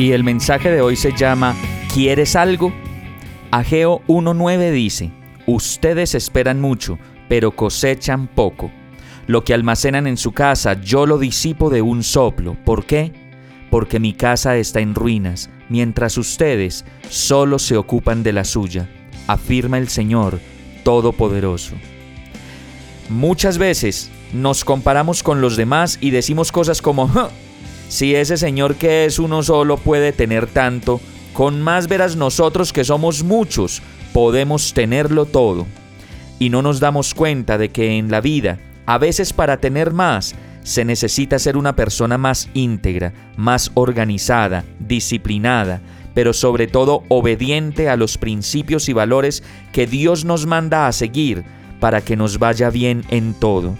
Y el mensaje de hoy se llama ¿Quieres algo? Ageo 1.9 dice, Ustedes esperan mucho, pero cosechan poco. Lo que almacenan en su casa yo lo disipo de un soplo. ¿Por qué? Porque mi casa está en ruinas, mientras ustedes solo se ocupan de la suya, afirma el Señor Todopoderoso. Muchas veces nos comparamos con los demás y decimos cosas como, si ese Señor que es uno solo puede tener tanto, con más veras nosotros que somos muchos, podemos tenerlo todo y no nos damos cuenta de que en la vida, a veces para tener más, se necesita ser una persona más íntegra, más organizada, disciplinada, pero sobre todo obediente a los principios y valores que Dios nos manda a seguir para que nos vaya bien en todo.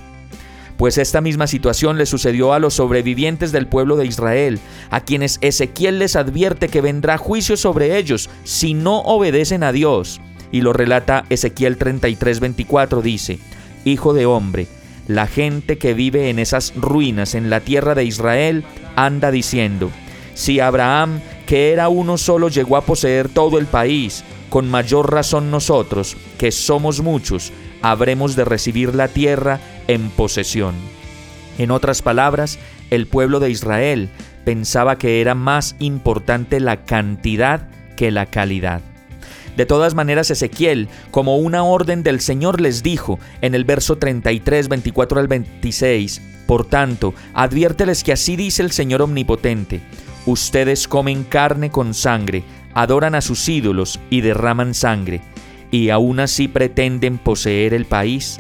Pues esta misma situación le sucedió a los sobrevivientes del pueblo de Israel, a quienes Ezequiel les advierte que vendrá juicio sobre ellos si no obedecen a Dios. Y lo relata Ezequiel 33:24, dice, Hijo de hombre, la gente que vive en esas ruinas en la tierra de Israel anda diciendo, si Abraham, que era uno solo, llegó a poseer todo el país, con mayor razón nosotros, que somos muchos, habremos de recibir la tierra en posesión. En otras palabras, el pueblo de Israel pensaba que era más importante la cantidad que la calidad. De todas maneras, Ezequiel, como una orden del Señor, les dijo en el verso 33, 24 al 26, Por tanto, adviérteles que así dice el Señor Omnipotente, ustedes comen carne con sangre, adoran a sus ídolos y derraman sangre, y aún así pretenden poseer el país.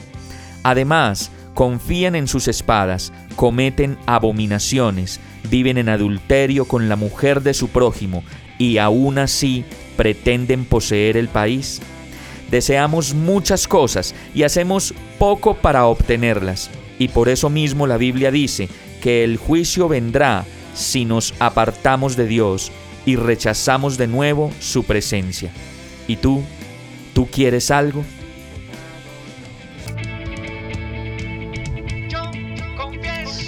Además, confían en sus espadas, cometen abominaciones, viven en adulterio con la mujer de su prójimo, y aún así pretenden poseer el país. Deseamos muchas cosas y hacemos poco para obtenerlas. Y por eso mismo la Biblia dice que el juicio vendrá si nos apartamos de Dios y rechazamos de nuevo su presencia. ¿Y tú? ¿Tú quieres algo?